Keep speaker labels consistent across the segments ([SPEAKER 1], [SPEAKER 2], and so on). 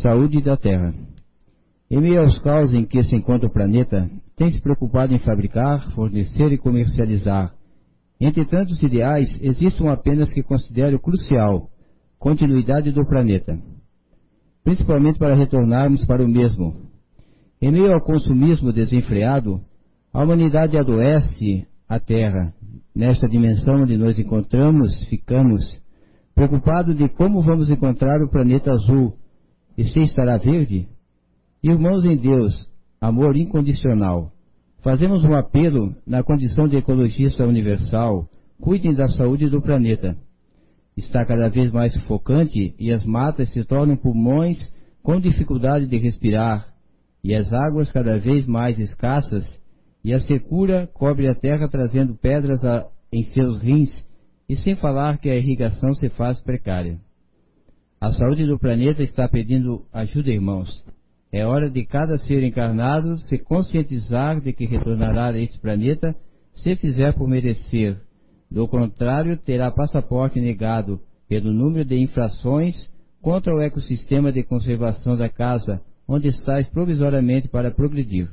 [SPEAKER 1] saúde da Terra. Em meio aos caos em que se encontra o planeta, tem se preocupado em fabricar, fornecer e comercializar. Entre tantos ideais, existe um apenas que considero crucial: continuidade do planeta. Principalmente para retornarmos para o mesmo. Em meio ao consumismo desenfreado, a humanidade adoece a Terra. Nesta dimensão onde nos encontramos, ficamos preocupados de como vamos encontrar o planeta azul e se estará verde. Irmãos em Deus, amor incondicional, fazemos um apelo na condição de ecologista universal, cuidem da saúde do planeta. Está cada vez mais sufocante e as matas se tornam pulmões com dificuldade de respirar, e as águas cada vez mais escassas e a secura cobre a terra trazendo pedras a, em seus rins, e sem falar que a irrigação se faz precária. A saúde do planeta está pedindo ajuda, irmãos. É hora de cada ser encarnado se conscientizar de que retornará a este planeta se fizer por merecer. Do contrário, terá passaporte negado pelo número de infrações contra o ecossistema de conservação da casa, onde estás provisoriamente para progredir.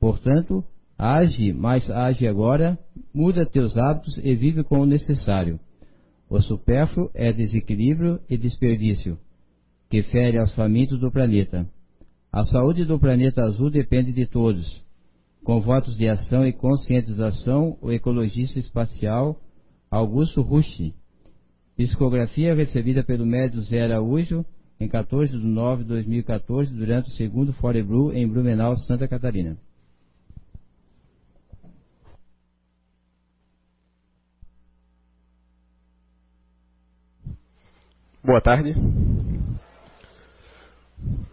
[SPEAKER 1] Portanto, age, mas age agora, muda teus hábitos e vive com o necessário. O supérfluo é desequilíbrio e desperdício, que fere aos famintos do planeta. A saúde do planeta azul depende de todos. Com votos de ação e conscientização, o ecologista espacial Augusto Rushi. Psicografia recebida pelo médico Zé Araújo em 14 de nove de 2014, durante o segundo Fore Blue em Blumenau, Santa Catarina.
[SPEAKER 2] Boa tarde.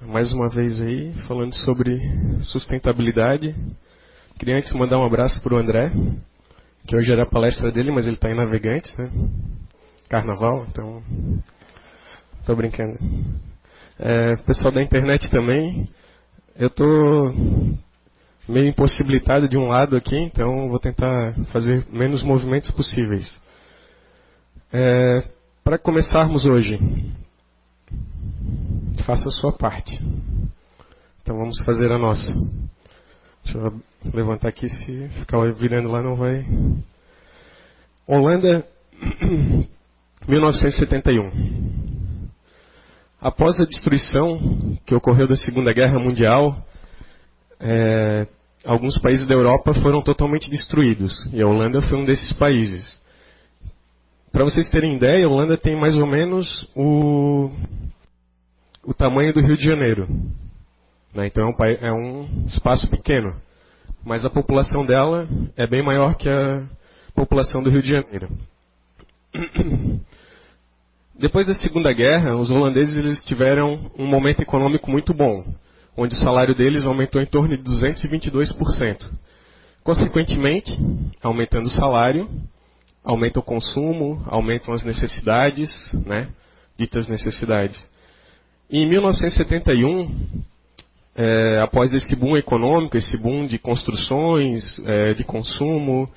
[SPEAKER 2] Mais uma vez aí, falando sobre sustentabilidade. Queria antes mandar um abraço para o André, que hoje era a palestra dele, mas ele está em Navegantes, né? Carnaval, então. Tô brincando. É, pessoal da internet também. Eu tô meio impossibilitado de um lado aqui, então vou tentar fazer menos movimentos possíveis. É, para começarmos hoje, faça a sua parte. Então vamos fazer a nossa. Deixa eu levantar aqui, se ficar virando lá não vai. Holanda, 1971. Após a destruição que ocorreu da Segunda Guerra Mundial, é, alguns países da Europa foram totalmente destruídos e a Holanda foi um desses países. Para vocês terem ideia, a Holanda tem mais ou menos o, o tamanho do Rio de Janeiro. Né? Então é um, é um espaço pequeno. Mas a população dela é bem maior que a população do Rio de Janeiro. Depois da Segunda Guerra, os holandeses eles tiveram um momento econômico muito bom, onde o salário deles aumentou em torno de 222%. Consequentemente, aumentando o salário, aumenta o consumo, aumentam as necessidades, né, ditas necessidades. E em 1971, é, após esse boom econômico, esse boom de construções, é, de consumo,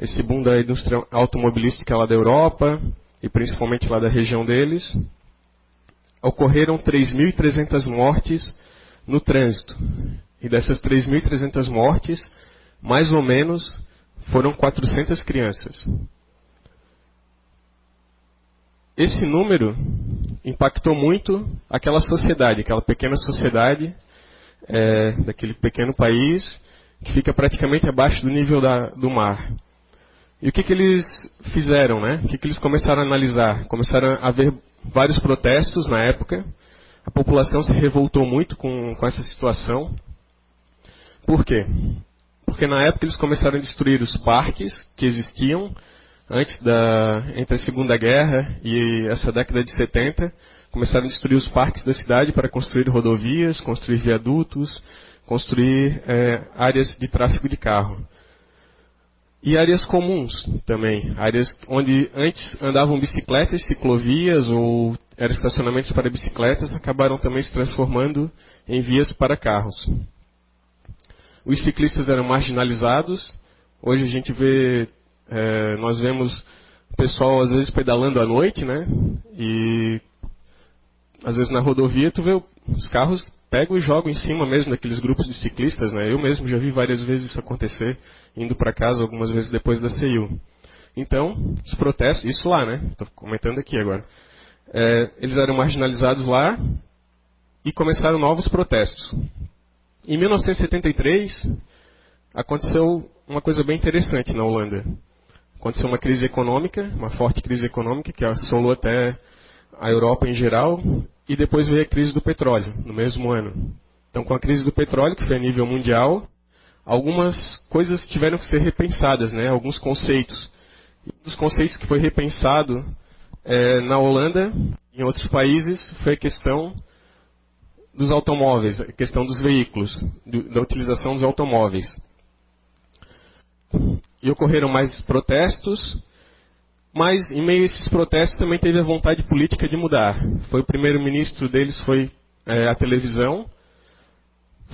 [SPEAKER 2] esse boom da indústria automobilística lá da Europa, e principalmente lá da região deles, ocorreram 3.300 mortes no trânsito. E dessas 3.300 mortes, mais ou menos, foram 400 crianças. Esse número impactou muito aquela sociedade, aquela pequena sociedade é, daquele pequeno país que fica praticamente abaixo do nível da, do mar. E o que, que eles fizeram, né? O que, que eles começaram a analisar? Começaram a haver vários protestos na época. A população se revoltou muito com, com essa situação. Por quê? Porque na época eles começaram a destruir os parques que existiam antes da entre a Segunda Guerra e essa década de 70, começaram a destruir os parques da cidade para construir rodovias, construir viadutos, construir é, áreas de tráfego de carro. E áreas comuns também, áreas onde antes andavam bicicletas, ciclovias ou eram estacionamentos para bicicletas, acabaram também se transformando em vias para carros. Os ciclistas eram marginalizados. Hoje a gente vê é, nós vemos o pessoal às vezes pedalando à noite, né? E às vezes na rodovia, tu vê os carros pegam e jogam em cima mesmo daqueles grupos de ciclistas, né? Eu mesmo já vi várias vezes isso acontecer, indo para casa algumas vezes depois da CIU. Então, os protestos, isso lá, né? Estou comentando aqui agora. É, eles eram marginalizados lá e começaram novos protestos. Em 1973, aconteceu uma coisa bem interessante na Holanda. Aconteceu uma crise econômica, uma forte crise econômica que assolou até a Europa em geral, e depois veio a crise do petróleo, no mesmo ano. Então, com a crise do petróleo, que foi a nível mundial, algumas coisas tiveram que ser repensadas, né? alguns conceitos. Um dos conceitos que foi repensado é, na Holanda em outros países foi a questão dos automóveis, a questão dos veículos, do, da utilização dos automóveis. E ocorreram mais protestos, mas em meio a esses protestos também teve a vontade política de mudar. Foi o primeiro-ministro deles foi é, a televisão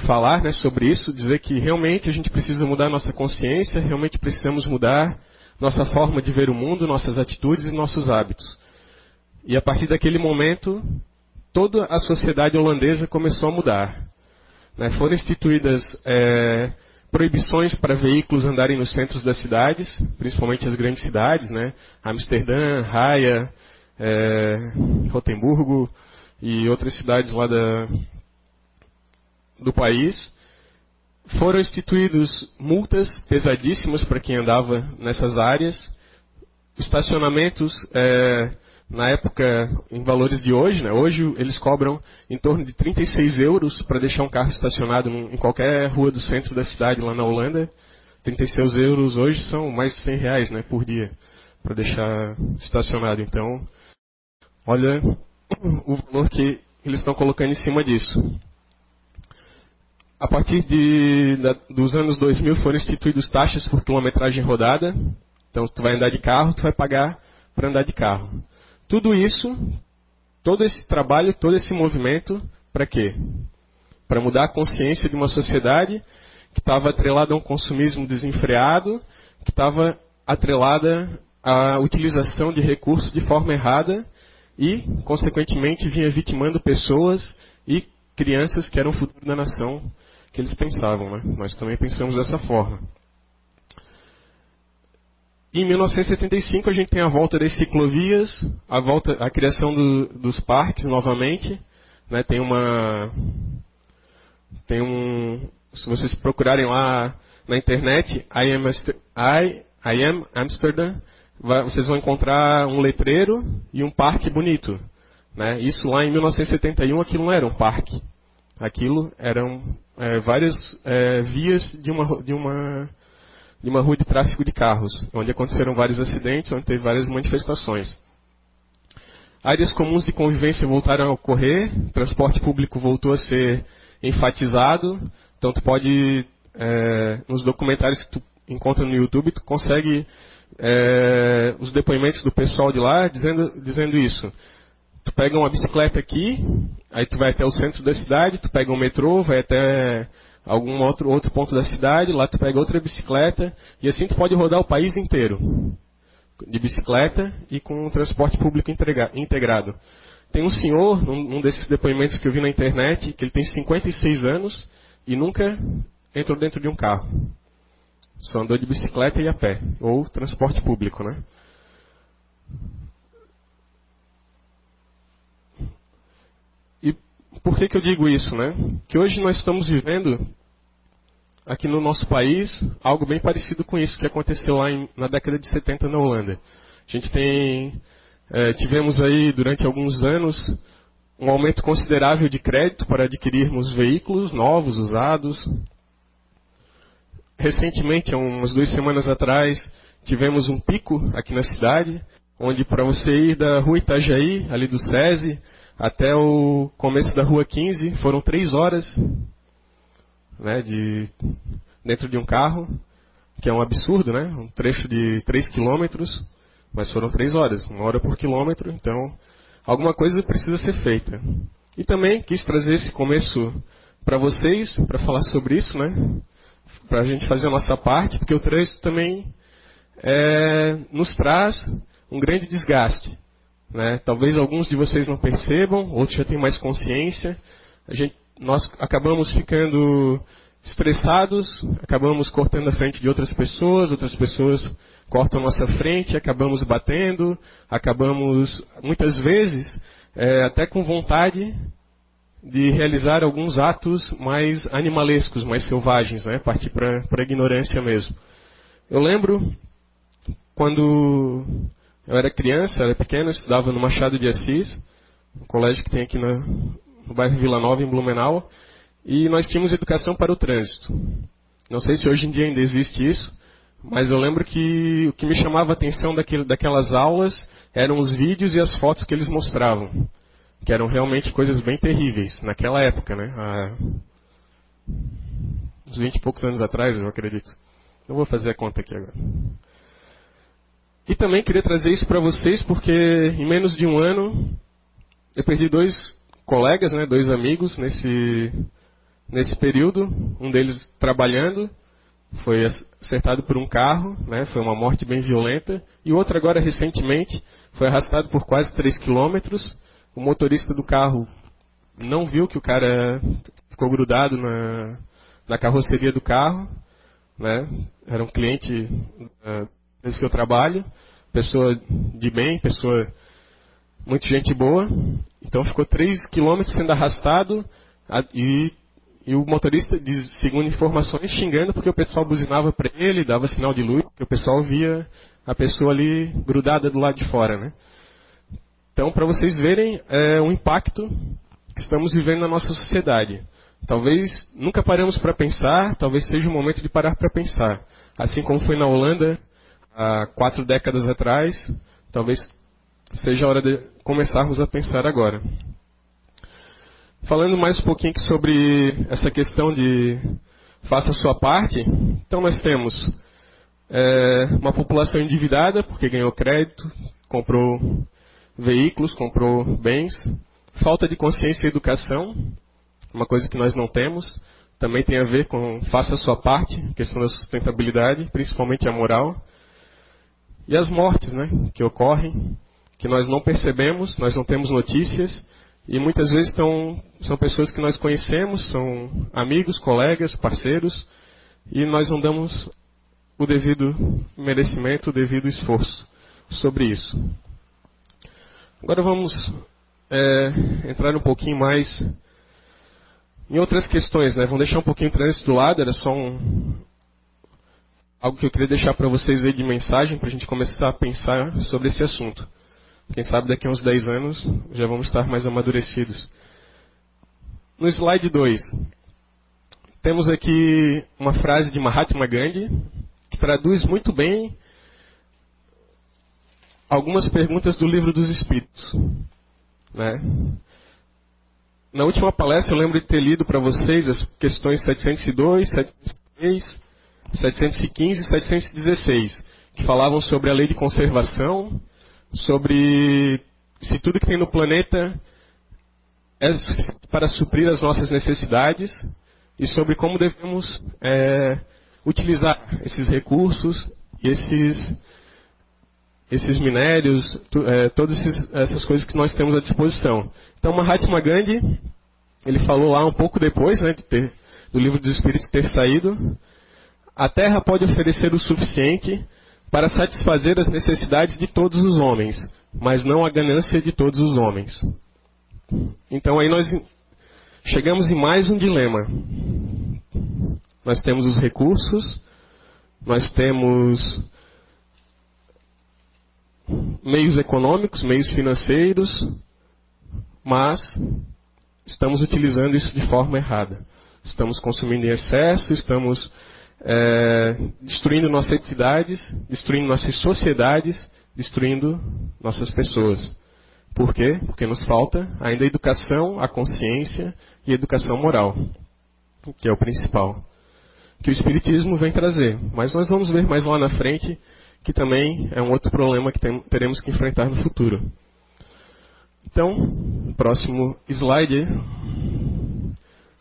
[SPEAKER 2] falar né, sobre isso, dizer que realmente a gente precisa mudar nossa consciência, realmente precisamos mudar nossa forma de ver o mundo, nossas atitudes e nossos hábitos. E a partir daquele momento, toda a sociedade holandesa começou a mudar. Né? Foram instituídas é, proibições para veículos andarem nos centros das cidades, principalmente as grandes cidades, né? Amsterdã, Haia, é, Rotemburgo e outras cidades lá da, do país. Foram instituídos multas pesadíssimas para quem andava nessas áreas, estacionamentos é, na época, em valores de hoje, né? hoje eles cobram em torno de 36 euros para deixar um carro estacionado em qualquer rua do centro da cidade lá na Holanda. 36 euros hoje são mais de 100 reais né, por dia para deixar estacionado. Então, olha o valor que eles estão colocando em cima disso. A partir de, da, dos anos 2000 foram instituídos taxas por quilometragem rodada. Então, se tu vai andar de carro, tu vai pagar para andar de carro. Tudo isso, todo esse trabalho, todo esse movimento, para quê? Para mudar a consciência de uma sociedade que estava atrelada a um consumismo desenfreado, que estava atrelada à utilização de recursos de forma errada e, consequentemente, vinha vitimando pessoas e crianças que eram o futuro da nação que eles pensavam. Né? Nós também pensamos dessa forma. Em 1975 a gente tem a volta das ciclovias, a volta, a criação do, dos parques novamente, né? Tem uma, tem um, se vocês procurarem lá na internet, I am, I, I am Amsterdam, vai, vocês vão encontrar um letreiro e um parque bonito, né? Isso lá em 1971 aquilo não era um parque, aquilo eram é, várias é, vias de uma, de uma de uma rua de tráfego de carros, onde aconteceram vários acidentes, onde teve várias manifestações. Áreas comuns de convivência voltaram a ocorrer, transporte público voltou a ser enfatizado, então tu pode, é, nos documentários que tu encontra no YouTube, tu consegue é, os depoimentos do pessoal de lá dizendo, dizendo isso. Tu pega uma bicicleta aqui, aí tu vai até o centro da cidade, tu pega um metrô, vai até algum outro, outro ponto da cidade, lá tu pega outra bicicleta, e assim tu pode rodar o país inteiro. De bicicleta e com um transporte público integrado. Tem um senhor, num desses depoimentos que eu vi na internet, que ele tem 56 anos e nunca entrou dentro de um carro. Só andou de bicicleta e a pé, ou transporte público, né? E por que, que eu digo isso, né? Que hoje nós estamos vivendo aqui no nosso país algo bem parecido com isso que aconteceu lá em, na década de 70 na Holanda. A gente tem, é, tivemos aí durante alguns anos um aumento considerável de crédito para adquirirmos veículos novos, usados. Recentemente, há umas duas semanas atrás, tivemos um pico aqui na cidade, onde para você ir da rua Itajaí, ali do SESI, até o começo da rua 15, foram três horas né, de, dentro de um carro, que é um absurdo, né? Um trecho de 3 quilômetros, mas foram 3 horas, uma hora por quilômetro, então alguma coisa precisa ser feita. E também quis trazer esse começo para vocês, para falar sobre isso, né? Para a gente fazer a nossa parte, porque o trânsito também é, nos traz um grande desgaste. Né? Talvez alguns de vocês não percebam, outros já têm mais consciência. Gente, nós acabamos ficando estressados, acabamos cortando a frente de outras pessoas, outras pessoas cortam nossa frente, acabamos batendo, acabamos muitas vezes é, até com vontade de realizar alguns atos mais animalescos, mais selvagens, né? partir para a ignorância mesmo. Eu lembro quando eu era criança, era pequeno, estudava no Machado de Assis, um colégio que tem aqui no, bairro Vila Nova, em Blumenau, e nós tínhamos educação para o trânsito. Não sei se hoje em dia ainda existe isso, mas eu lembro que o que me chamava a atenção daquele, daquelas aulas eram os vídeos e as fotos que eles mostravam, que eram realmente coisas bem terríveis naquela época, né? Há uns 20 e poucos anos atrás, eu acredito. Eu vou fazer a conta aqui agora. E também queria trazer isso para vocês porque em menos de um ano eu perdi dois colegas, né, dois amigos nesse nesse período, um deles trabalhando, foi acertado por um carro, né, foi uma morte bem violenta, e o outro agora recentemente foi arrastado por quase 3 quilômetros. O motorista do carro não viu que o cara ficou grudado na, na carroceria do carro, né, era um cliente uh, que eu trabalho, pessoa de bem, pessoa muito gente boa. Então ficou 3 quilômetros sendo arrastado e, e, o motorista, segundo informações, xingando porque o pessoal buzinava para ele, dava sinal de luz, porque o pessoal via a pessoa ali grudada do lado de fora. Né? Então, para vocês verem é, o impacto que estamos vivendo na nossa sociedade. Talvez nunca paramos para pensar, talvez seja o momento de parar para pensar. Assim como foi na Holanda, há quatro décadas atrás, talvez seja a hora de começarmos a pensar agora. Falando mais um pouquinho sobre essa questão de faça a sua parte, então nós temos é, uma população endividada, porque ganhou crédito, comprou veículos, comprou bens, falta de consciência e educação, uma coisa que nós não temos, também tem a ver com faça a sua parte, questão da sustentabilidade, principalmente a moral. E as mortes né, que ocorrem, que nós não percebemos, nós não temos notícias, e muitas vezes estão, são pessoas que nós conhecemos, são amigos, colegas, parceiros, e nós não damos o devido merecimento, o devido esforço sobre isso. Agora vamos é, entrar um pouquinho mais em outras questões, né? Vamos deixar um pouquinho o trânsito do lado, era só um, algo que eu queria deixar para vocês aí de mensagem, para a gente começar a pensar sobre esse assunto. Quem sabe daqui a uns 10 anos já vamos estar mais amadurecidos. No slide 2, temos aqui uma frase de Mahatma Gandhi, que traduz muito bem algumas perguntas do livro dos Espíritos. Né? Na última palestra eu lembro de ter lido para vocês as questões 702, 703, 715 e 716, que falavam sobre a lei de conservação, sobre se tudo que tem no planeta é para suprir as nossas necessidades e sobre como devemos é, utilizar esses recursos e esses, esses minérios, tu, é, todas esses, essas coisas que nós temos à disposição. Então, Mahatma Gandhi, ele falou lá um pouco depois né, de ter, do livro dos Espíritos ter saído, a terra pode oferecer o suficiente para satisfazer as necessidades de todos os homens, mas não a ganância de todos os homens. Então aí nós chegamos em mais um dilema. Nós temos os recursos, nós temos meios econômicos, meios financeiros, mas estamos utilizando isso de forma errada. Estamos consumindo em excesso, estamos é, destruindo nossas entidades, destruindo nossas sociedades, destruindo nossas pessoas. Por quê? Porque nos falta ainda a educação, a consciência e a educação moral, que é o principal, que o Espiritismo vem trazer. Mas nós vamos ver mais lá na frente que também é um outro problema que tem, teremos que enfrentar no futuro. Então, próximo slide.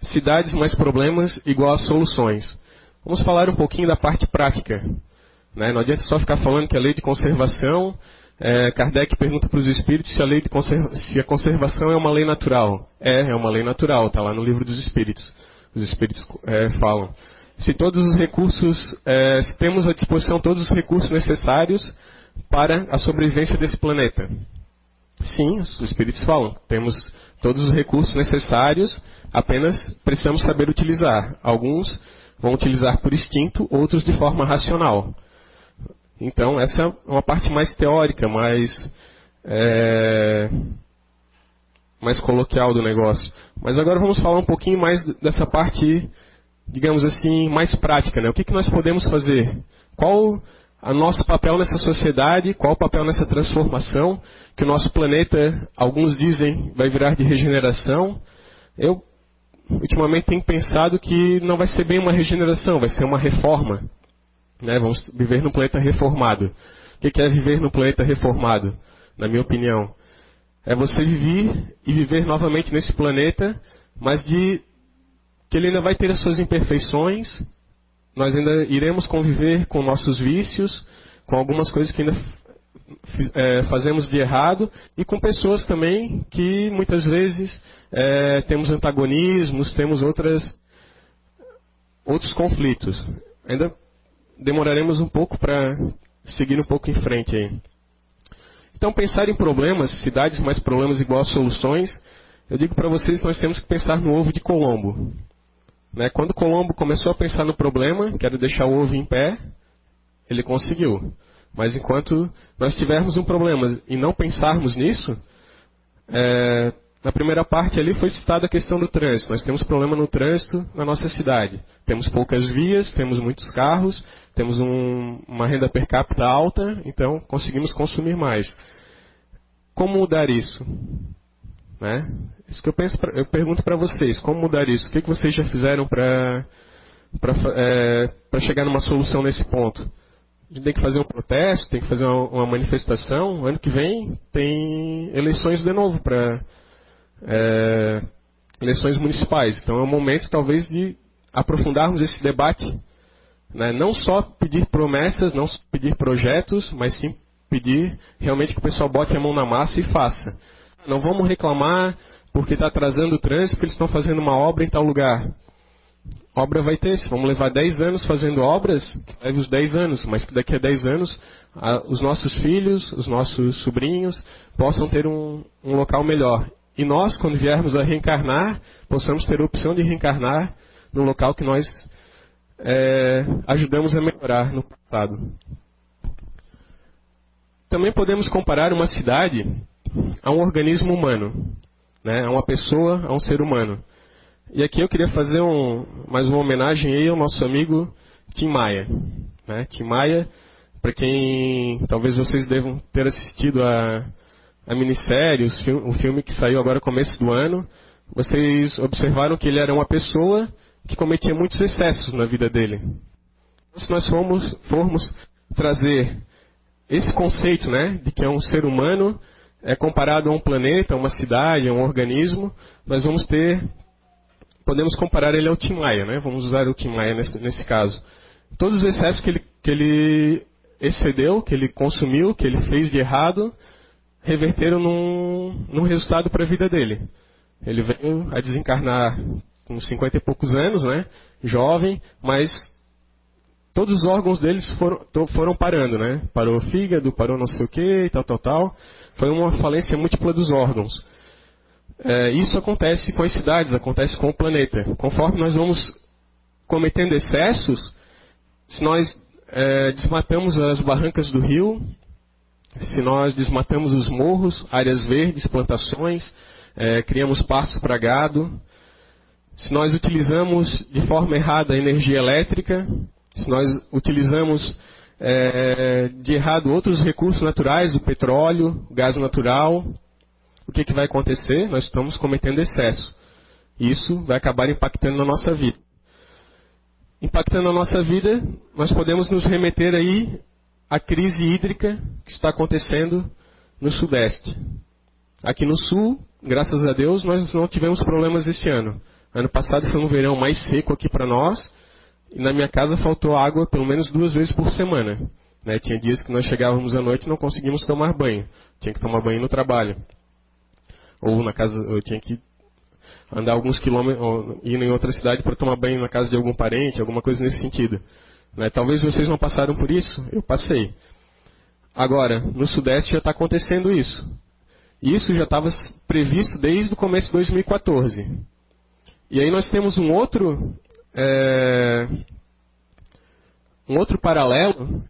[SPEAKER 2] Cidades mais problemas igual a soluções. Vamos falar um pouquinho da parte prática. Né? Não adianta só ficar falando que a lei de conservação é, Kardec pergunta para os espíritos se a, lei de se a conservação é uma lei natural. É, é uma lei natural, está lá no livro dos espíritos. Os espíritos é, falam. Se todos os recursos, é, se temos à disposição todos os recursos necessários para a sobrevivência desse planeta. Sim, os espíritos falam. Temos todos os recursos necessários, apenas precisamos saber utilizar. Alguns vão utilizar por instinto, outros de forma racional. Então, essa é uma parte mais teórica, mais, é, mais coloquial do negócio. Mas agora vamos falar um pouquinho mais dessa parte, digamos assim, mais prática. Né? O que, que nós podemos fazer? Qual o nosso papel nessa sociedade, qual o papel nessa transformação, que o nosso planeta, alguns dizem, vai virar de regeneração. Eu, ultimamente, tenho pensado que não vai ser bem uma regeneração, vai ser uma reforma. Né? Vamos viver num planeta reformado. O que é viver num planeta reformado? Na minha opinião, é você viver e viver novamente nesse planeta, mas de que ele ainda vai ter as suas imperfeições. Nós ainda iremos conviver com nossos vícios, com algumas coisas que ainda é, fazemos de errado e com pessoas também que muitas vezes é, temos antagonismos, temos outras outros conflitos. Ainda demoraremos um pouco para seguir um pouco em frente aí. Então, pensar em problemas, cidades mais problemas igual a soluções, eu digo para vocês nós temos que pensar no ovo de Colombo. Né? Quando Colombo começou a pensar no problema, que era deixar o ovo em pé, ele conseguiu. Mas enquanto nós tivermos um problema e não pensarmos nisso, é, na primeira parte ali foi citada a questão do trânsito. Nós temos problema no trânsito na nossa cidade. Temos poucas vias, temos muitos carros, temos um, uma renda per capita alta, então conseguimos consumir mais. Como mudar isso? Né? Isso que eu, penso eu pergunto para vocês, como mudar isso? O que, que vocês já fizeram para é, chegar numa solução nesse ponto? A gente tem que fazer um protesto, tem que fazer uma, manifestação. Ano que vem tem eleições de novo para é, eleições municipais. Então é o momento, talvez, de aprofundarmos esse debate. Né? Não só pedir promessas, não só pedir projetos, mas sim pedir realmente que o pessoal bote a mão na massa e faça. Não vamos reclamar porque está atrasando o trânsito, porque eles estão fazendo uma obra em tal lugar. Obra vai ter, se vamos levar 10 anos fazendo obras, leve os 10 anos, mas que daqui a 10 anos a, os nossos filhos, os nossos sobrinhos possam ter um, um local melhor. E nós, quando viermos a reencarnar, possamos ter a opção de reencarnar no local que nós é, ajudamos a melhorar no passado. Também podemos comparar uma cidade a um organismo humano, né, a uma pessoa, a um ser humano. E aqui eu queria fazer um, mais uma homenagem aí ao nosso amigo Tim Maia. Né? Tim Maia, para quem talvez vocês devam ter assistido a a minissérie, o filme que saiu agora começo do ano, vocês observaram que ele era uma pessoa que cometia muitos excessos na vida dele. Se nós formos, formos trazer esse conceito né, de que é um ser humano é comparado a um planeta, a uma cidade, a um organismo, nós vamos ter, podemos comparar ele ao Tim Maia, né? vamos usar o Tim Maia nesse, nesse caso. Todos os excessos que ele, que ele excedeu, que ele consumiu, que ele fez de errado, reverteram num, num resultado para a vida dele. Ele veio a desencarnar com 50 e poucos anos, né? Jovem, mas todos os órgãos deles foram, foram parando, né? Parou o fígado, parou não sei o que, tal, tal, tal. Foi uma falência múltipla dos órgãos. É, isso acontece com as cidades, acontece com o planeta. Conforme nós vamos cometendo excessos, se nós é, desmatamos as barrancas do rio, se nós desmatamos os morros, áreas verdes, plantações, é, criamos pasto para gado, se nós utilizamos de forma errada a energia elétrica, se nós utilizamos é, de errado outros recursos naturais, o petróleo, o gás natural, o que, que vai acontecer? Nós estamos cometendo excesso. Isso vai acabar impactando na nossa vida. Impactando na nossa vida, nós podemos nos remeter aí a crise hídrica que está acontecendo no Sudeste. Aqui no Sul, graças a Deus, nós não tivemos problemas esse ano. Ano passado foi um verão mais seco aqui para nós, e na minha casa faltou água pelo menos duas vezes por semana. Né? Tinha dias que nós chegávamos à noite e não conseguimos tomar banho. Tinha que tomar banho no trabalho. Ou na casa, eu tinha que andar alguns quilômetros, ir em outra cidade para tomar banho na casa de algum parente, alguma coisa nesse sentido. Né? Talvez vocês não passaram por isso, eu passei. Agora, no Sudeste já está acontecendo isso. Isso já estava previsto desde o começo de 2014. E aí nós temos um outro, é, um outro paralelo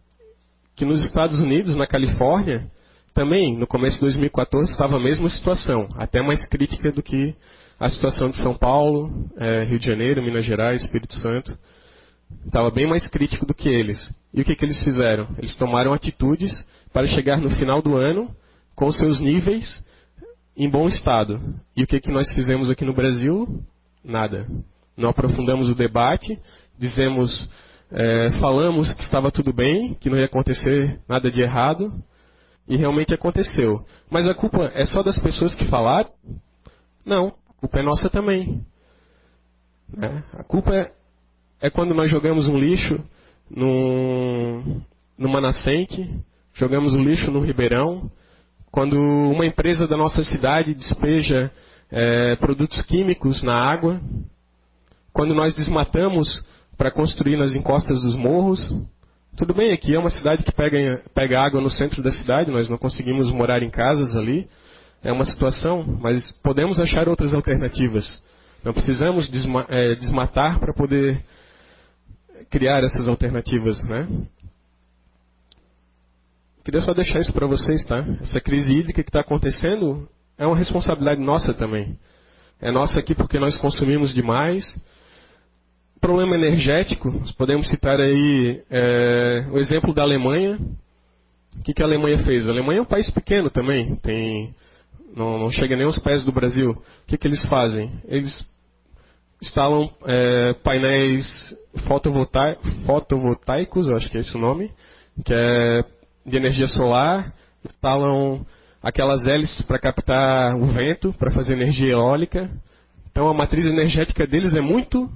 [SPEAKER 2] que nos Estados Unidos, na Califórnia, também no começo de 2014 estava a mesma situação, até mais crítica do que a situação de São Paulo, é, Rio de Janeiro, Minas Gerais, Espírito Santo. Estava bem mais crítico do que eles. E o que, que eles fizeram? Eles tomaram atitudes para chegar no final do ano com seus níveis em bom estado. E o que, que nós fizemos aqui no Brasil? Nada. Não aprofundamos o debate, dizemos, é, falamos que estava tudo bem, que não ia acontecer nada de errado, e realmente aconteceu. Mas a culpa é só das pessoas que falaram? Não, a culpa é nossa também. Né? A culpa é, é quando nós jogamos um lixo num, numa nascente, jogamos o lixo no ribeirão, quando uma empresa da nossa cidade despeja é, produtos químicos na água, quando nós desmatamos para construir nas encostas dos morros. Tudo bem, aqui é uma cidade que pega, pega água no centro da cidade, nós não conseguimos morar em casas ali. É uma situação, mas podemos achar outras alternativas. Não precisamos desma, é, desmatar para poder criar essas alternativas, né? Queria só deixar isso para vocês, tá? Essa crise hídrica que está acontecendo é uma responsabilidade nossa também. É nossa aqui porque nós consumimos demais. Problema energético, podemos citar aí é, o exemplo da Alemanha. O que, que a Alemanha fez? A Alemanha é um país pequeno também, tem, não, não chega nem aos pés do Brasil. O que, que eles fazem? Eles instalam é, painéis fotovoltaicos, acho que é esse o nome, que é de energia solar, instalam aquelas hélices para captar o vento, para fazer energia eólica. Então a matriz energética deles é muito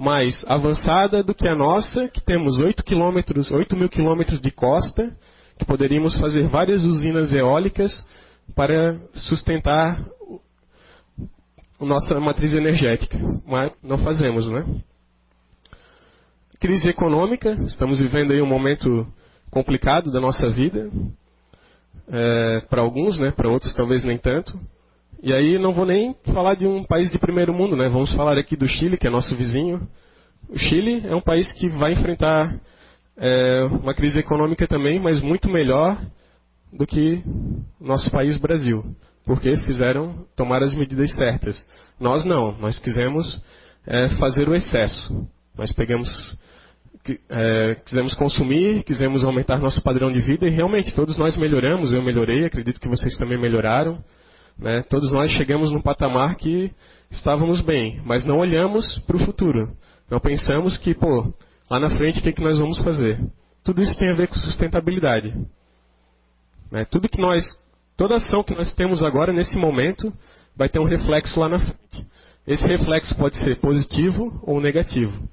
[SPEAKER 2] mais avançada do que a nossa, que temos 8, quilômetros, 8 mil quilômetros de costa, que poderíamos fazer várias usinas eólicas para sustentar a nossa matriz energética. Mas não fazemos, né? Crise econômica, estamos vivendo aí um momento complicado da nossa vida, é, para alguns, né, para outros talvez nem tanto. E aí não vou nem falar de um país de primeiro mundo, né? Vamos falar aqui do Chile, que é nosso vizinho. O Chile é um país que vai enfrentar é, uma crise econômica também, mas muito melhor do que nosso país Brasil, porque fizeram tomar as medidas certas. Nós não, nós quisemos é, fazer o excesso. Nós pegamos é, quisemos consumir, quisemos aumentar nosso padrão de vida e realmente todos nós melhoramos, eu melhorei, acredito que vocês também melhoraram. Né? Todos nós chegamos num patamar que estávamos bem, mas não olhamos para o futuro. Não pensamos que, pô, lá na frente o que, é que nós vamos fazer? Tudo isso tem a ver com sustentabilidade. Né? Tudo que nós, toda ação que nós temos agora nesse momento vai ter um reflexo lá na frente. Esse reflexo pode ser positivo ou negativo.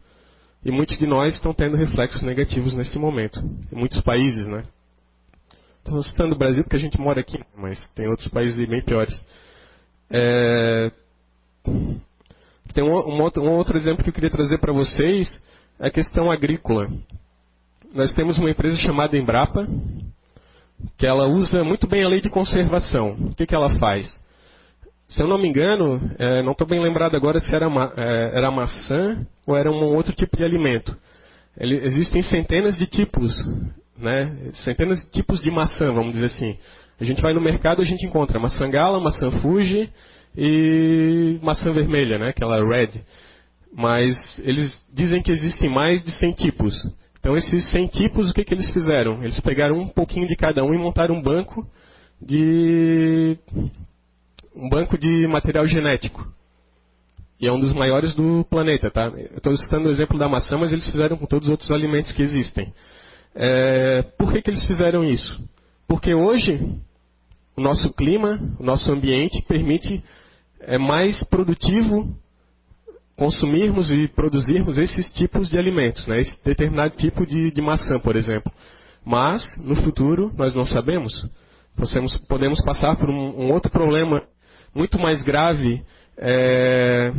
[SPEAKER 2] E muitos de nós estão tendo reflexos negativos neste momento. Em muitos países, né? Estou citando o Brasil porque a gente mora aqui, mas tem outros países bem piores. É... Tem um, um, outro, um outro exemplo que eu queria trazer para vocês, é a questão agrícola. Nós temos uma empresa chamada Embrapa, que ela usa muito bem a lei de conservação. O que, que ela faz? Se eu não me engano, é, não estou bem lembrado agora se era, ma, é, era maçã ou era um outro tipo de alimento. Ele, existem centenas de tipos, né? Centenas de tipos de maçã, vamos dizer assim. A gente vai no mercado, a gente encontra maçã gala, maçã fuji e maçã vermelha, né? Aquela red. Mas eles dizem que existem mais de 100 tipos. Então esses 100 tipos, o que, que eles fizeram? Eles pegaram um pouquinho de cada um e montaram um banco de um banco de material genético. E é um dos maiores do planeta, tá? Eu estou citando o exemplo da maçã, mas eles fizeram com todos os outros alimentos que existem. É, por que, que eles fizeram isso? Porque hoje o nosso clima, o nosso ambiente permite é mais produtivo consumirmos e produzirmos esses tipos de alimentos, né? esse determinado tipo de, de maçã, por exemplo. Mas, no futuro, nós não sabemos. Podemos, passar por um, um outro problema muito mais grave é,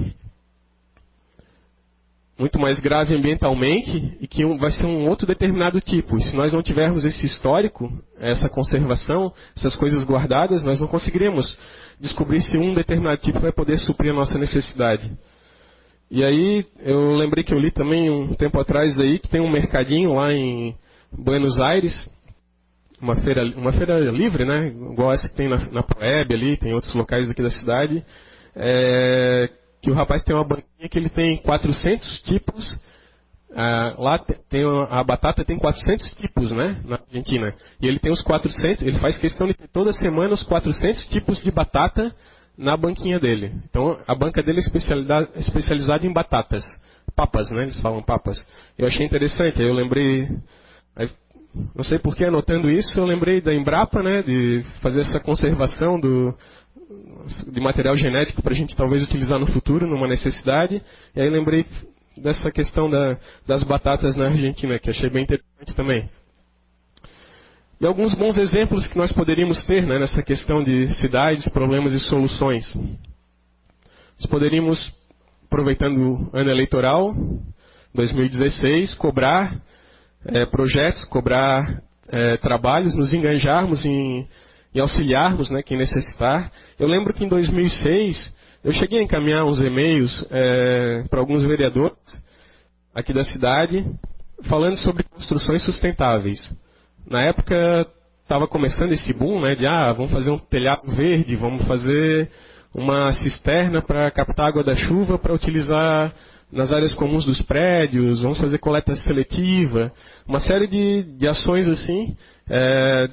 [SPEAKER 2] muito mais grave ambientalmente e que vai ser um outro determinado tipo. E se nós não tivermos esse histórico, essa conservação, essas coisas guardadas, nós não conseguiremos descobrir se um determinado tipo vai poder suprir a nossa necessidade. E aí eu lembrei que eu li também um tempo atrás aí que tem um mercadinho lá em Buenos Aires, uma feira, uma feira livre, né? Igual essa que tem na, na ali, tem outros locais aqui da cidade. É, que o rapaz tem uma banquinha que ele tem 400 tipos. Ah, lá tem a batata tem 400 tipos, né, na Argentina. E ele tem os 400, ele faz questão de ter toda semana os 400 tipos de batata na banquinha dele. Então a banca dele é especializada em batatas, papas, né? Eles falam papas. Eu achei interessante. Eu lembrei, não sei por que anotando isso, eu lembrei da Embrapa, né? De fazer essa conservação do de material genético para a gente talvez utilizar no futuro, numa necessidade. E aí lembrei dessa questão da, das batatas na Argentina, que achei bem interessante também. E alguns bons exemplos que nós poderíamos ter né, nessa questão de cidades, problemas e soluções. Nós poderíamos, aproveitando o ano eleitoral, 2016, cobrar é, projetos, cobrar é, trabalhos, nos enganjarmos em e auxiliarmos né, quem necessitar. Eu lembro que em 2006 eu cheguei a encaminhar uns e-mails é, para alguns vereadores aqui da cidade falando sobre construções sustentáveis. Na época estava começando esse boom né, de ah, vamos fazer um telhado verde, vamos fazer uma cisterna para captar água da chuva para utilizar nas áreas comuns dos prédios, vamos fazer coleta seletiva, uma série de, de ações assim. É,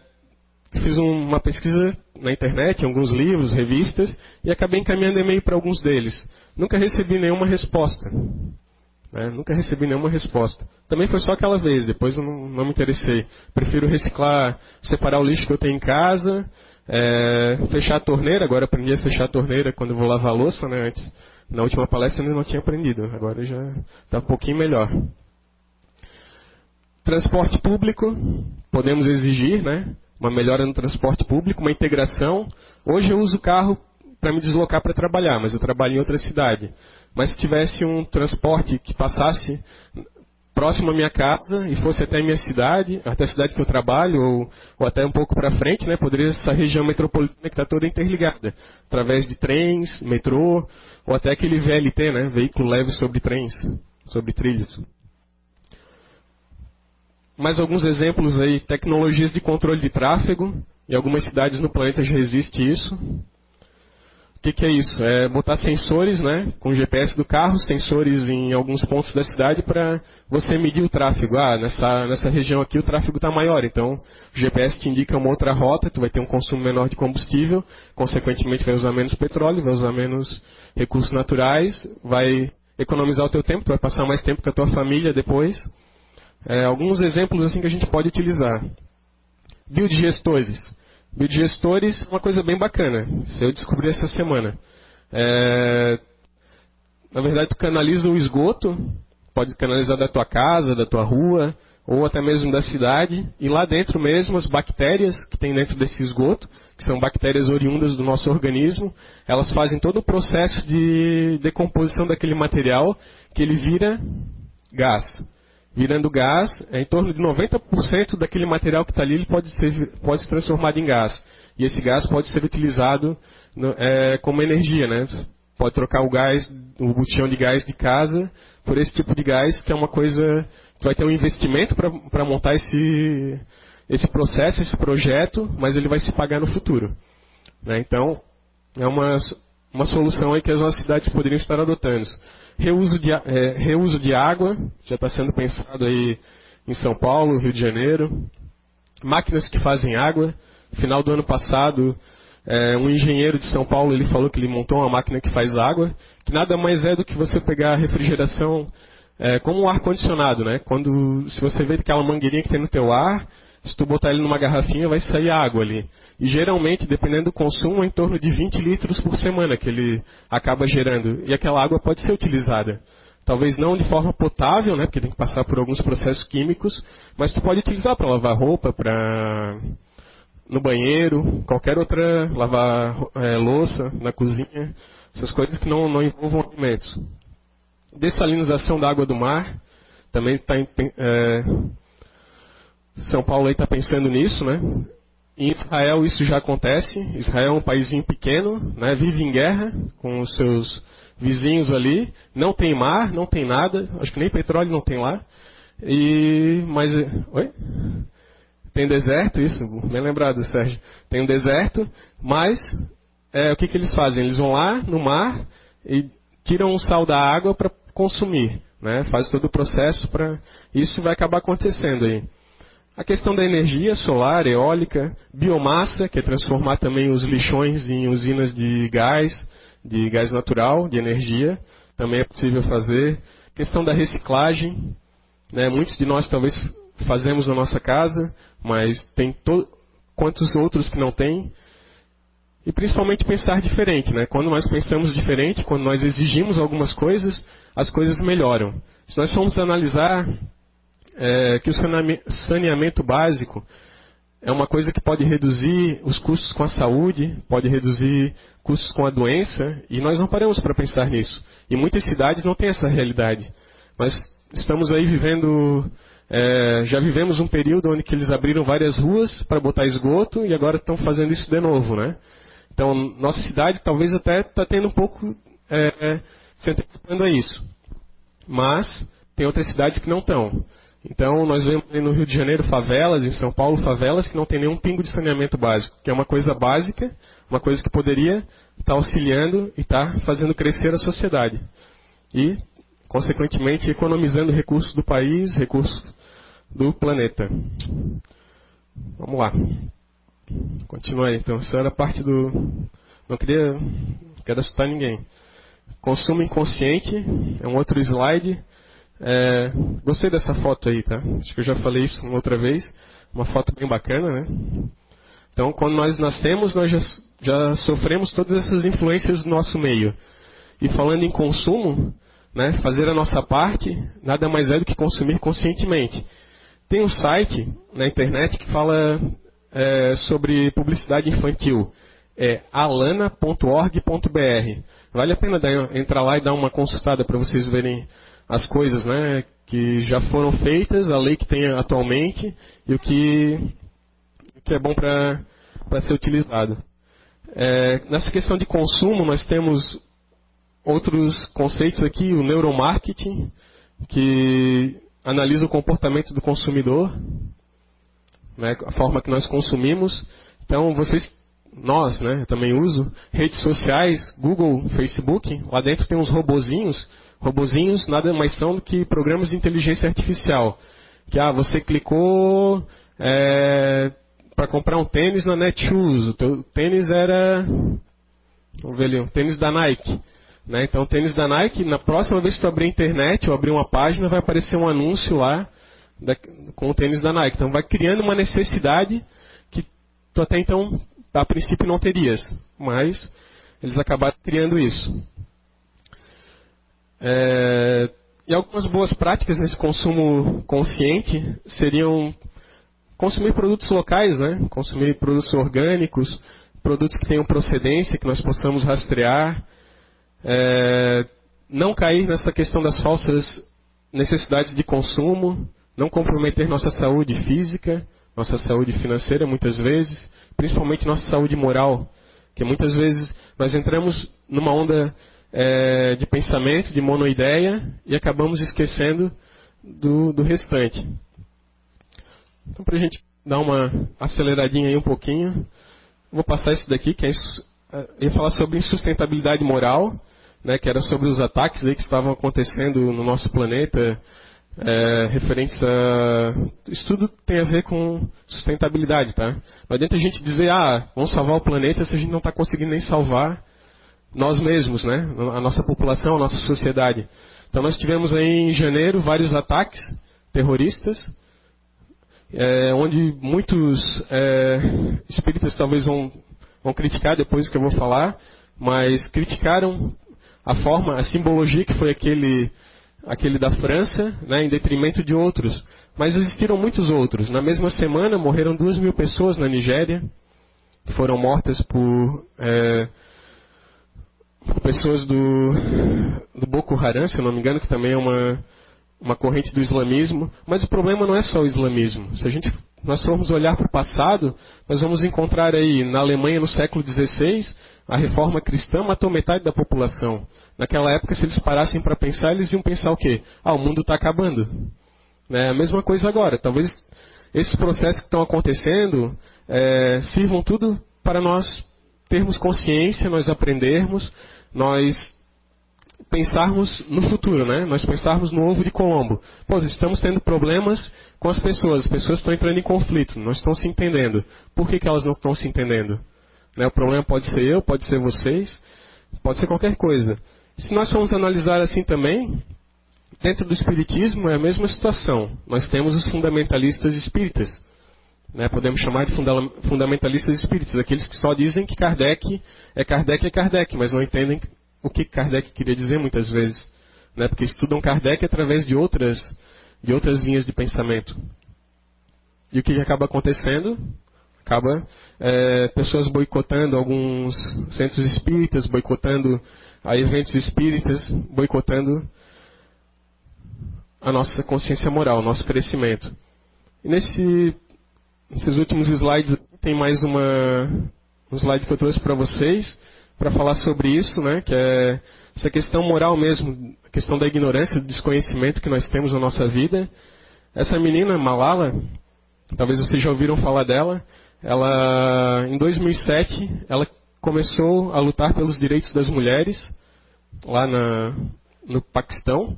[SPEAKER 2] fiz uma pesquisa na internet, alguns livros, revistas, e acabei encaminhando e-mail para alguns deles. Nunca recebi nenhuma resposta. Né? Nunca recebi nenhuma resposta. Também foi só aquela vez, depois eu não, não me interessei. Prefiro reciclar, separar o lixo que eu tenho em casa, é, fechar a torneira. Agora aprendi a fechar a torneira quando eu vou lavar a louça, né? Antes, na última palestra eu ainda não tinha aprendido. Agora já está um pouquinho melhor. Transporte público, podemos exigir, né? Uma melhora no transporte público, uma integração. Hoje eu uso o carro para me deslocar para trabalhar, mas eu trabalho em outra cidade. Mas se tivesse um transporte que passasse próximo à minha casa e fosse até a minha cidade, até a cidade que eu trabalho, ou, ou até um pouco para frente, né, poderia essa região metropolitana que está toda interligada, através de trens, metrô, ou até aquele VLT, né, veículo leve sobre trens, sobre trilhos mais alguns exemplos aí, tecnologias de controle de tráfego. Em algumas cidades no planeta já existe isso. O que, que, é isso? É botar sensores, né, com o GPS do carro, sensores em alguns pontos da cidade para você medir o tráfego. Ah, nessa, nessa região aqui o tráfego está maior, então o GPS te indica uma outra rota, tu vai ter um consumo menor de combustível, consequentemente vai usar menos petróleo, vai usar menos recursos naturais, vai economizar o teu tempo, tu vai passar mais tempo com a tua família depois. É, alguns exemplos assim que a gente pode utilizar. Biodigestores. Biodigestores é uma coisa bem bacana. Se eu descobri essa semana. É, na verdade, tu canaliza o esgoto, pode canalizar da tua casa, da tua rua, ou até mesmo da cidade, e lá dentro mesmo as bactérias que tem dentro desse esgoto, que são bactérias oriundas do nosso organismo, elas fazem todo o processo de decomposição daquele material que ele vira gás virando gás, é em torno de 90% daquele material que está ali pode ser, pode ser transformado em gás. E esse gás pode ser utilizado é, como energia, né? Pode trocar o gás, o botijão de gás de casa por esse tipo de gás, que é uma coisa que vai ter um investimento para montar esse, esse processo, esse projeto, mas ele vai se pagar no futuro. Né? Então, é uma, uma solução aí que as nossas cidades poderiam estar adotando. Reuso de, é, reuso de água, já está sendo pensado aí em São Paulo, Rio de Janeiro. Máquinas que fazem água. Final do ano passado, é, um engenheiro de São Paulo ele falou que ele montou uma máquina que faz água, que nada mais é do que você pegar a refrigeração é, como um ar condicionado, né? Quando se você vê aquela mangueirinha que tem no teu ar, se tu botar ele numa garrafinha, vai sair água ali. E geralmente, dependendo do consumo, é em torno de 20 litros por semana que ele acaba gerando. E aquela água pode ser utilizada. talvez não de forma potável, né, porque tem que passar por alguns processos químicos, mas tu pode utilizar para lavar roupa, para no banheiro, qualquer outra, lavar é, louça na cozinha, essas coisas que não, não envolvam alimentos. Dessalinização da água do mar, também está é, São Paulo está pensando nisso, né? Em Israel isso já acontece. Israel é um país pequeno, né? vive em guerra com os seus vizinhos ali. Não tem mar, não tem nada. Acho que nem petróleo não tem lá. E mas oi? Tem deserto, isso, bem lembrado, Sérgio. Tem um deserto, mas é, o que, que eles fazem? Eles vão lá no mar e tiram o sal da água para consumir. Né? Faz todo o processo para. Isso vai acabar acontecendo aí. A questão da energia solar, eólica, biomassa, que é transformar também os lixões em usinas de gás, de gás natural, de energia, também é possível fazer. A questão da reciclagem, né, muitos de nós talvez fazemos na nossa casa, mas tem quantos outros que não tem? E principalmente pensar diferente, né? Quando nós pensamos diferente, quando nós exigimos algumas coisas, as coisas melhoram. Se nós formos analisar é, que o saneamento básico é uma coisa que pode reduzir os custos com a saúde, pode reduzir custos com a doença, e nós não paramos para pensar nisso. E muitas cidades não têm essa realidade. Mas estamos aí vivendo, é, já vivemos um período onde eles abriram várias ruas para botar esgoto e agora estão fazendo isso de novo, né? Então, nossa cidade talvez até está tendo um pouco, é, se antecipando a isso. Mas, tem outras cidades que não estão. Então, nós vemos no Rio de Janeiro favelas, em São Paulo favelas que não tem nenhum pingo de saneamento básico, que é uma coisa básica, uma coisa que poderia estar auxiliando e estar fazendo crescer a sociedade. E, consequentemente, economizando recursos do país, recursos do planeta. Vamos lá. Continua aí. Então, essa era parte do. Não queria. Não assustar ninguém. Consumo inconsciente é um outro slide. É, gostei dessa foto aí, tá? Acho que eu já falei isso outra vez. Uma foto bem bacana, né? Então, quando nós nascemos, nós já, já sofremos todas essas influências do nosso meio. E falando em consumo, né, fazer a nossa parte, nada mais é do que consumir conscientemente. Tem um site na internet que fala é, sobre publicidade infantil. É alana.org.br. Vale a pena dar, entrar lá e dar uma consultada para vocês verem as coisas né, que já foram feitas, a lei que tem atualmente e o que, que é bom para ser utilizado. É, nessa questão de consumo, nós temos outros conceitos aqui, o neuromarketing, que analisa o comportamento do consumidor, né, a forma que nós consumimos. Então, vocês, nós, né, eu também uso redes sociais, Google, Facebook, lá dentro tem uns robozinhos Robozinhos nada mais são do que programas de inteligência artificial. Que ah, você clicou é, para comprar um tênis na Netshoes. O teu tênis era. Vamos ver ali, um tênis da Nike. Né? Então, o tênis da Nike, na próxima vez que tu abrir a internet ou abrir uma página, vai aparecer um anúncio lá da, com o tênis da Nike. Então, vai criando uma necessidade que tu até então, a princípio, não terias. Mas eles acabaram criando isso. É, e algumas boas práticas nesse consumo consciente seriam consumir produtos locais, né? consumir produtos orgânicos, produtos que tenham procedência, que nós possamos rastrear, é, não cair nessa questão das falsas necessidades de consumo, não comprometer nossa saúde física, nossa saúde financeira muitas vezes, principalmente nossa saúde moral, que muitas vezes nós entramos numa onda é, de pensamento, de monoideia, e acabamos esquecendo do, do restante. Então, para a gente dar uma aceleradinha aí um pouquinho, vou passar isso daqui, que é, é ia falar sobre insustentabilidade moral, né, que era sobre os ataques que estavam acontecendo no nosso planeta, é, referentes a. Isso tudo tem a ver com sustentabilidade, tá? Não adianta a gente dizer, ah, vamos salvar o planeta se a gente não está conseguindo nem salvar nós mesmos, né? A nossa população, a nossa sociedade. Então nós tivemos aí em janeiro vários ataques terroristas, é, onde muitos é, espíritas talvez vão, vão criticar depois que eu vou falar, mas criticaram a forma, a simbologia que foi aquele aquele da França, né, em detrimento de outros. Mas existiram muitos outros. Na mesma semana morreram duas mil pessoas na Nigéria, que foram mortas por, é, por pessoas do, do Boko Haram, se eu não me engano, que também é uma, uma corrente do islamismo. Mas o problema não é só o islamismo. Se a gente nós formos olhar para o passado, nós vamos encontrar aí na Alemanha no século XVI a reforma cristã matou metade da população. Naquela época, se eles parassem para pensar, eles iam pensar o quê? Ah, o mundo está acabando. É a mesma coisa agora. Talvez esses processos que estão acontecendo é, sirvam tudo para nós termos consciência, nós aprendermos, nós pensarmos no futuro, né? Nós pensarmos no ovo de Colombo. Pô, estamos tendo problemas com as pessoas, as pessoas estão entrando em conflito, não estão se entendendo. Por que, que elas não estão se entendendo? Né? O problema pode ser eu, pode ser vocês, pode ser qualquer coisa. Se nós formos analisar assim também, dentro do Espiritismo é a mesma situação. Nós temos os fundamentalistas espíritas. Né? Podemos chamar de fundamentalistas espíritas, aqueles que só dizem que Kardec é Kardec é Kardec, mas não entendem o que Kardec queria dizer muitas vezes. Né? Porque estudam Kardec através de outras, de outras linhas de pensamento. E o que acaba acontecendo? Acaba é, pessoas boicotando alguns centros espíritas, boicotando a eventos espíritas, boicotando a nossa consciência moral, o nosso crescimento. E nesse, nesses últimos slides tem mais uma, um slide que eu trouxe para vocês para falar sobre isso, né, que é essa questão moral mesmo, a questão da ignorância, do desconhecimento que nós temos na nossa vida. Essa menina, Malala, talvez vocês já ouviram falar dela, ela, em 2007, ela começou a lutar pelos direitos das mulheres lá na, no Paquistão.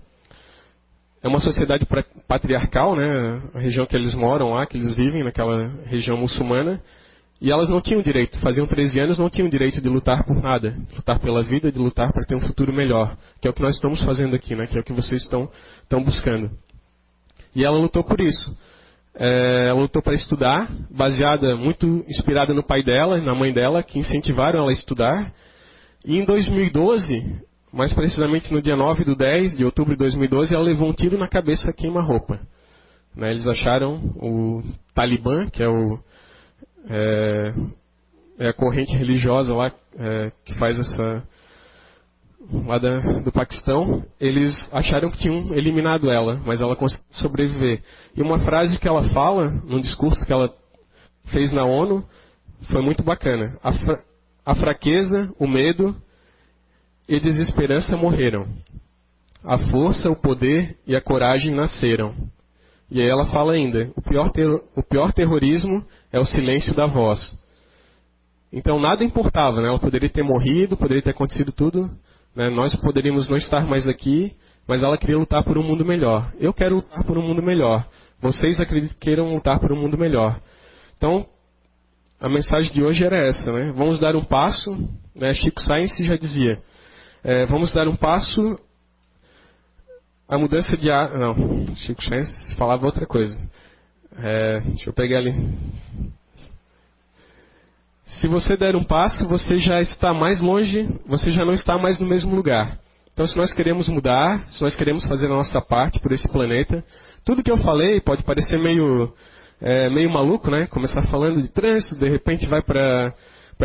[SPEAKER 2] É uma sociedade patriarcal, né? A região que eles moram lá, que eles vivem, naquela região muçulmana. E elas não tinham direito, faziam 13 anos, não tinham direito de lutar por nada, de lutar pela vida, de lutar para ter um futuro melhor, que é o que nós estamos fazendo aqui, né? que é o que vocês estão, estão buscando. E ela lutou por isso. É, ela lutou para estudar, baseada, muito inspirada no pai dela na mãe dela, que incentivaram ela a estudar. E em 2012, mais precisamente no dia 9 do 10 de outubro de 2012, ela levou um tiro na cabeça queima-roupa. Né, eles acharam o Talibã, que é, o, é, é a corrente religiosa lá é, que faz essa, lá da, do Paquistão, eles acharam que tinham eliminado ela, mas ela conseguiu sobreviver. E uma frase que ela fala, num discurso que ela fez na ONU, foi muito bacana. A, fra a fraqueza, o medo e desesperança morreram. A força, o poder e a coragem nasceram. E aí ela fala ainda: o pior, o pior terrorismo é o silêncio da voz. Então nada importava, né? Ela poderia ter morrido, poderia ter acontecido tudo, né? Nós poderíamos não estar mais aqui, mas ela queria lutar por um mundo melhor. Eu quero lutar por um mundo melhor. Vocês acreditam que queiram lutar por um mundo melhor. Então, a mensagem de hoje era essa, né? Vamos dar um passo, né? Chico Science já dizia, é, vamos dar um passo a mudança de ar... Não, Chico Science falava outra coisa. É, deixa eu pegar ali. Se você der um passo, você já está mais longe, você já não está mais no mesmo lugar. Então, se nós queremos mudar, se nós queremos fazer a nossa parte por esse planeta, tudo que eu falei pode parecer meio, é, meio maluco, né? Começar falando de trânsito, de repente vai para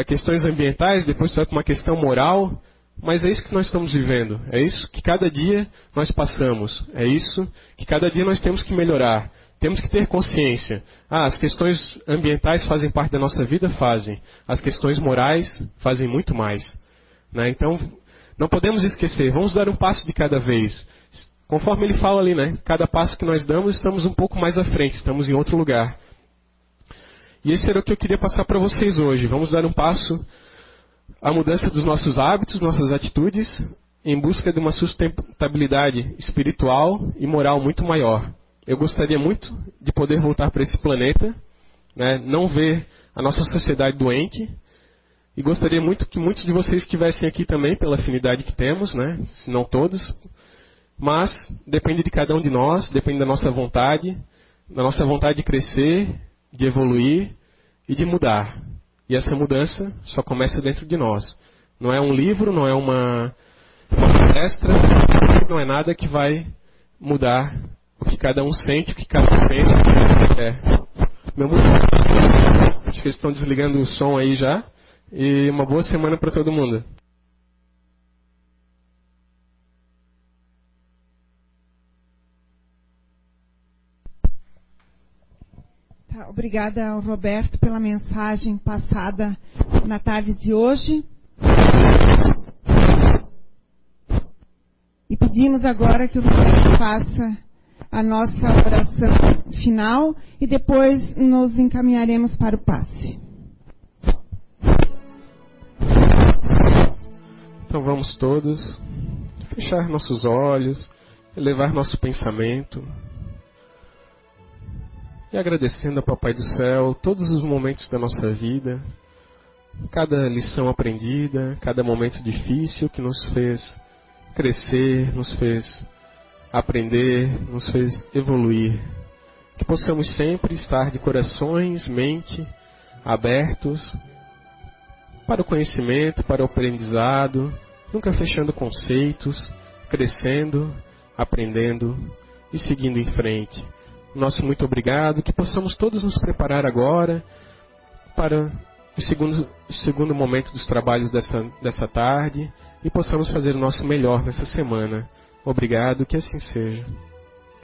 [SPEAKER 2] questões ambientais, depois vai para uma questão moral. Mas é isso que nós estamos vivendo. É isso que cada dia nós passamos. É isso que cada dia nós temos que melhorar. Temos que ter consciência. Ah, as questões ambientais fazem parte da nossa vida? Fazem. As questões morais fazem muito mais. Né? Então, não podemos esquecer. Vamos dar um passo de cada vez. Conforme ele fala ali, né? Cada passo que nós damos, estamos um pouco mais à frente, estamos em outro lugar. E esse era o que eu queria passar para vocês hoje. Vamos dar um passo à mudança dos nossos hábitos, nossas atitudes, em busca de uma sustentabilidade espiritual e moral muito maior eu gostaria muito de poder voltar para esse planeta, né, não ver a nossa sociedade doente, e gostaria muito que muitos de vocês estivessem aqui também, pela afinidade que temos, né, se não todos, mas depende de cada um de nós, depende da nossa vontade, da nossa vontade de crescer, de evoluir e de mudar. E essa mudança só começa dentro de nós. Não é um livro, não é uma, palestra, não é nada que vai mudar o que cada um sente, o que cada um pensa, o que cada um quer. Meu mundo. Acho que eles estão desligando o som aí já. E uma boa semana para todo mundo.
[SPEAKER 3] Tá, obrigada Roberto pela mensagem passada na tarde de hoje. E pedimos agora que o Roberto faça a nossa oração final e depois nos encaminharemos para o passe.
[SPEAKER 2] Então vamos todos fechar nossos olhos, elevar nosso pensamento e agradecendo ao Papai do Céu todos os momentos da nossa vida, cada lição aprendida, cada momento difícil que nos fez crescer, nos fez aprender, nos fez evoluir. Que possamos sempre estar de corações, mente abertos para o conhecimento, para o aprendizado, nunca fechando conceitos, crescendo, aprendendo e seguindo em frente. Nosso muito obrigado, que possamos todos nos preparar agora para o segundo, segundo momento dos trabalhos dessa, dessa tarde e possamos fazer o nosso melhor nessa semana. Obrigado, que assim seja.